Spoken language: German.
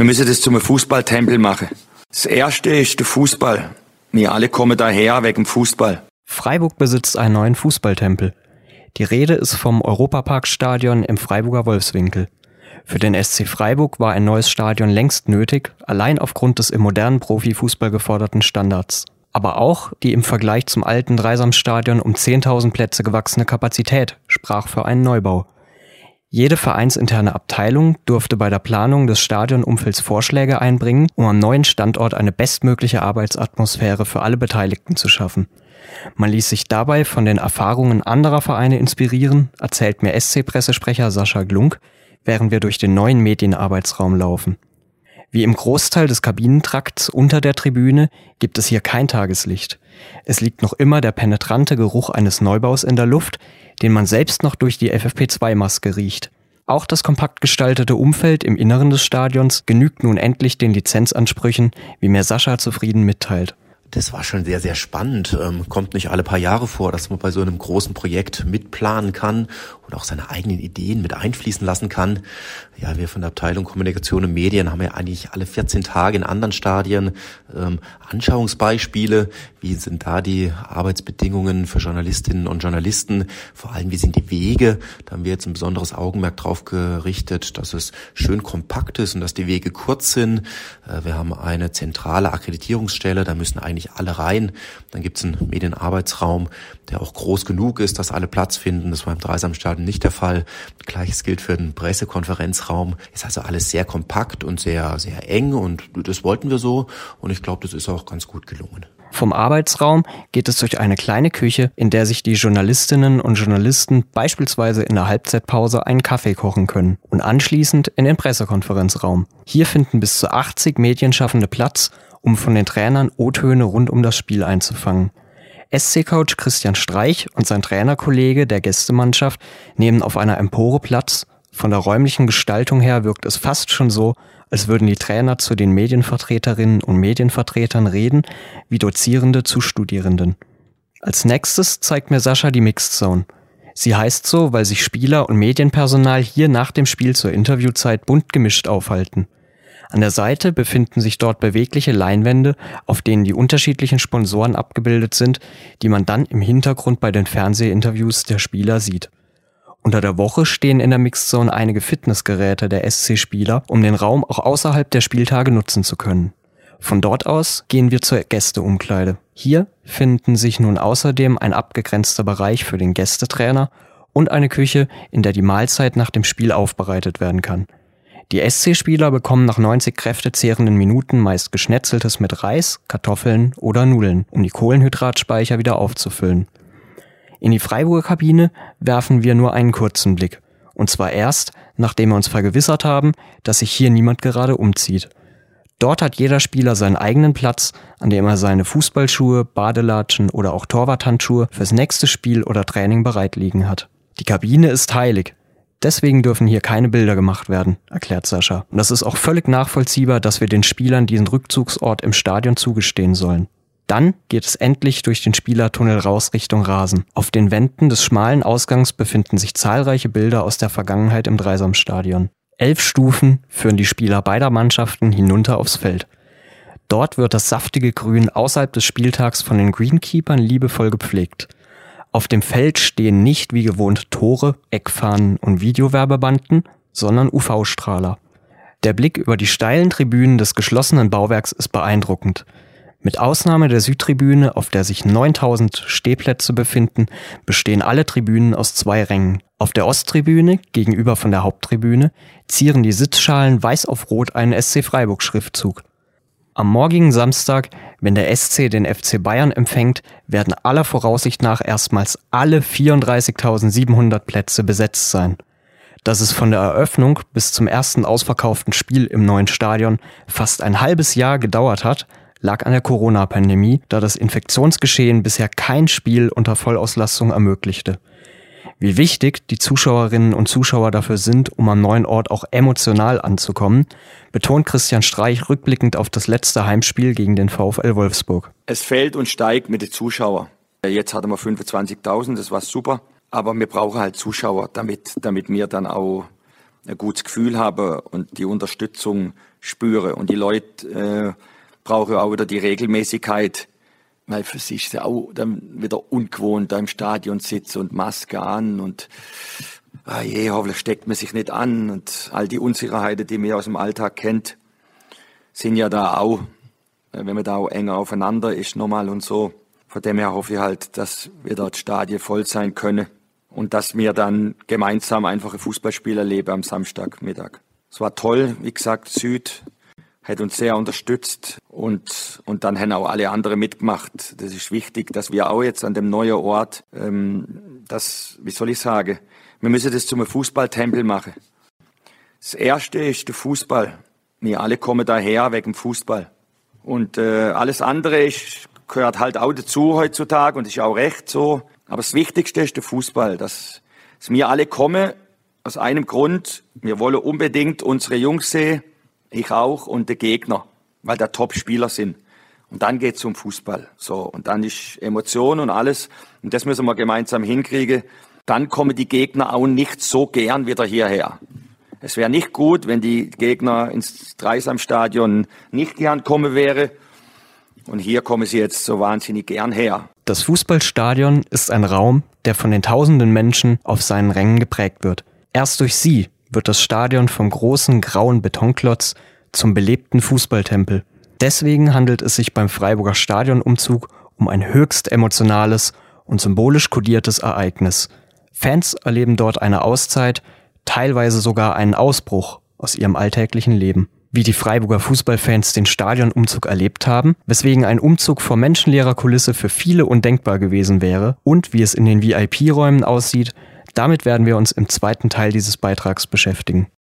Wir müssen das zum Fußballtempel machen. Das erste ist der Fußball. Wir alle kommen daher wegen Fußball. Freiburg besitzt einen neuen Fußballtempel. Die Rede ist vom Europaparkstadion im Freiburger Wolfswinkel. Für den SC Freiburg war ein neues Stadion längst nötig, allein aufgrund des im modernen Profifußball geforderten Standards. Aber auch die im Vergleich zum alten Dreisamstadion um 10.000 Plätze gewachsene Kapazität sprach für einen Neubau. Jede vereinsinterne Abteilung durfte bei der Planung des Stadionumfelds Vorschläge einbringen, um am neuen Standort eine bestmögliche Arbeitsatmosphäre für alle Beteiligten zu schaffen. Man ließ sich dabei von den Erfahrungen anderer Vereine inspirieren, erzählt mir SC-Pressesprecher Sascha Glunk, während wir durch den neuen Medienarbeitsraum laufen. Wie im Großteil des Kabinentrakts unter der Tribüne gibt es hier kein Tageslicht. Es liegt noch immer der penetrante Geruch eines Neubaus in der Luft, den man selbst noch durch die FFP2-Maske riecht. Auch das kompakt gestaltete Umfeld im Inneren des Stadions genügt nun endlich den Lizenzansprüchen, wie mir Sascha zufrieden mitteilt. Das war schon sehr, sehr spannend. Ähm, kommt nicht alle paar Jahre vor, dass man bei so einem großen Projekt mitplanen kann und auch seine eigenen Ideen mit einfließen lassen kann. Ja, wir von der Abteilung Kommunikation und Medien haben ja eigentlich alle 14 Tage in anderen Stadien ähm, Anschauungsbeispiele. Wie sind da die Arbeitsbedingungen für Journalistinnen und Journalisten? Vor allem, wie sind die Wege? Da haben wir jetzt ein besonderes Augenmerk drauf gerichtet, dass es schön kompakt ist und dass die Wege kurz sind. Äh, wir haben eine zentrale Akkreditierungsstelle, da müssen eigentlich alle rein. Dann gibt es einen Medienarbeitsraum, der auch groß genug ist, dass alle Platz finden. Das war im Dreisamstadion nicht der Fall. Gleiches gilt für den Pressekonferenzraum. Ist also alles sehr kompakt und sehr, sehr eng und das wollten wir so und ich glaube, das ist auch ganz gut gelungen. Vom Arbeitsraum geht es durch eine kleine Küche, in der sich die Journalistinnen und Journalisten beispielsweise in der Halbzeitpause einen Kaffee kochen können und anschließend in den Pressekonferenzraum. Hier finden bis zu 80 Medienschaffende Platz, um von den Trainern O-Töne rund um das Spiel einzufangen. SC-Coach Christian Streich und sein Trainerkollege der Gästemannschaft nehmen auf einer Empore Platz. Von der räumlichen Gestaltung her wirkt es fast schon so, als würden die Trainer zu den Medienvertreterinnen und Medienvertretern reden, wie Dozierende zu Studierenden. Als nächstes zeigt mir Sascha die Mixed Zone. Sie heißt so, weil sich Spieler und Medienpersonal hier nach dem Spiel zur Interviewzeit bunt gemischt aufhalten. An der Seite befinden sich dort bewegliche Leinwände, auf denen die unterschiedlichen Sponsoren abgebildet sind, die man dann im Hintergrund bei den Fernsehinterviews der Spieler sieht. Unter der Woche stehen in der Mixzone einige Fitnessgeräte der SC-Spieler, um den Raum auch außerhalb der Spieltage nutzen zu können. Von dort aus gehen wir zur Gästeumkleide. Hier finden sich nun außerdem ein abgegrenzter Bereich für den Gästetrainer und eine Küche, in der die Mahlzeit nach dem Spiel aufbereitet werden kann. Die SC-Spieler bekommen nach 90 kräftezehrenden Minuten meist Geschnetzeltes mit Reis, Kartoffeln oder Nudeln, um die Kohlenhydratspeicher wieder aufzufüllen. In die Freiburger Kabine werfen wir nur einen kurzen Blick. Und zwar erst, nachdem wir uns vergewissert haben, dass sich hier niemand gerade umzieht. Dort hat jeder Spieler seinen eigenen Platz, an dem er seine Fußballschuhe, Badelatschen oder auch Torwarthandschuhe fürs nächste Spiel oder Training bereit liegen hat. Die Kabine ist heilig, Deswegen dürfen hier keine Bilder gemacht werden, erklärt Sascha. Und das ist auch völlig nachvollziehbar, dass wir den Spielern diesen Rückzugsort im Stadion zugestehen sollen. Dann geht es endlich durch den Spielertunnel raus Richtung Rasen. Auf den Wänden des schmalen Ausgangs befinden sich zahlreiche Bilder aus der Vergangenheit im Dreisamstadion. Elf Stufen führen die Spieler beider Mannschaften hinunter aufs Feld. Dort wird das saftige Grün außerhalb des Spieltags von den Greenkeepern liebevoll gepflegt. Auf dem Feld stehen nicht wie gewohnt Tore, Eckfahnen und Videowerbebanden, sondern UV-Strahler. Der Blick über die steilen Tribünen des geschlossenen Bauwerks ist beeindruckend. Mit Ausnahme der Südtribüne, auf der sich 9000 Stehplätze befinden, bestehen alle Tribünen aus zwei Rängen. Auf der Osttribüne, gegenüber von der Haupttribüne, zieren die Sitzschalen weiß auf rot einen SC Freiburg Schriftzug. Am morgigen Samstag, wenn der SC den FC Bayern empfängt, werden aller Voraussicht nach erstmals alle 34.700 Plätze besetzt sein. Dass es von der Eröffnung bis zum ersten ausverkauften Spiel im neuen Stadion fast ein halbes Jahr gedauert hat, lag an der Corona-Pandemie, da das Infektionsgeschehen bisher kein Spiel unter Vollauslastung ermöglichte. Wie wichtig die Zuschauerinnen und Zuschauer dafür sind, um am neuen Ort auch emotional anzukommen, betont Christian Streich rückblickend auf das letzte Heimspiel gegen den VfL Wolfsburg. Es fällt und steigt mit den Zuschauern. Jetzt hatten wir 25.000, das war super. Aber wir brauchen halt Zuschauer, damit, damit wir dann auch ein gutes Gefühl haben und die Unterstützung spüre. Und die Leute äh, brauchen auch wieder die Regelmäßigkeit, weil für sich ist ja auch dann wieder ungewohnt, da im Stadion sitzen und Maske an und ah je, hoffentlich steckt man sich nicht an und all die Unsicherheiten, die man aus dem Alltag kennt, sind ja da auch, wenn man da auch enger aufeinander ist nochmal und so. Von dem her hoffe ich halt, dass wir dort Stadien voll sein können und dass wir dann gemeinsam einfach ein Fußballspiel erleben am Samstagmittag. Es war toll, wie gesagt, Süd hat uns sehr unterstützt und, und dann haben auch alle anderen mitgemacht. Das ist wichtig, dass wir auch jetzt an dem neuen Ort, ähm, das, wie soll ich sagen, wir müssen das zum Fußballtempel machen. Das erste ist der Fußball. Wir alle kommen daher wegen Fußball. Und äh, alles andere ist, gehört halt auch dazu heutzutage und ist auch recht so. Aber das Wichtigste ist der Fußball, dass, dass wir alle kommen aus einem Grund. Wir wollen unbedingt unsere Jungs sehen, ich auch und der Gegner, weil da Top-Spieler sind. Und dann geht's um Fußball. So, und dann ist Emotion und alles. Und das müssen wir gemeinsam hinkriegen. Dann kommen die Gegner auch nicht so gern wieder hierher. Es wäre nicht gut, wenn die Gegner ins Dreisamstadion nicht gern kommen wäre. Und hier kommen sie jetzt so wahnsinnig gern her. Das Fußballstadion ist ein Raum, der von den tausenden Menschen auf seinen Rängen geprägt wird. Erst durch sie wird das Stadion vom großen grauen Betonklotz zum belebten Fußballtempel. Deswegen handelt es sich beim Freiburger Stadionumzug um ein höchst emotionales und symbolisch kodiertes Ereignis. Fans erleben dort eine Auszeit, teilweise sogar einen Ausbruch aus ihrem alltäglichen Leben. Wie die Freiburger Fußballfans den Stadionumzug erlebt haben, weswegen ein Umzug vor menschenleerer Kulisse für viele undenkbar gewesen wäre und wie es in den VIP-Räumen aussieht, damit werden wir uns im zweiten Teil dieses Beitrags beschäftigen.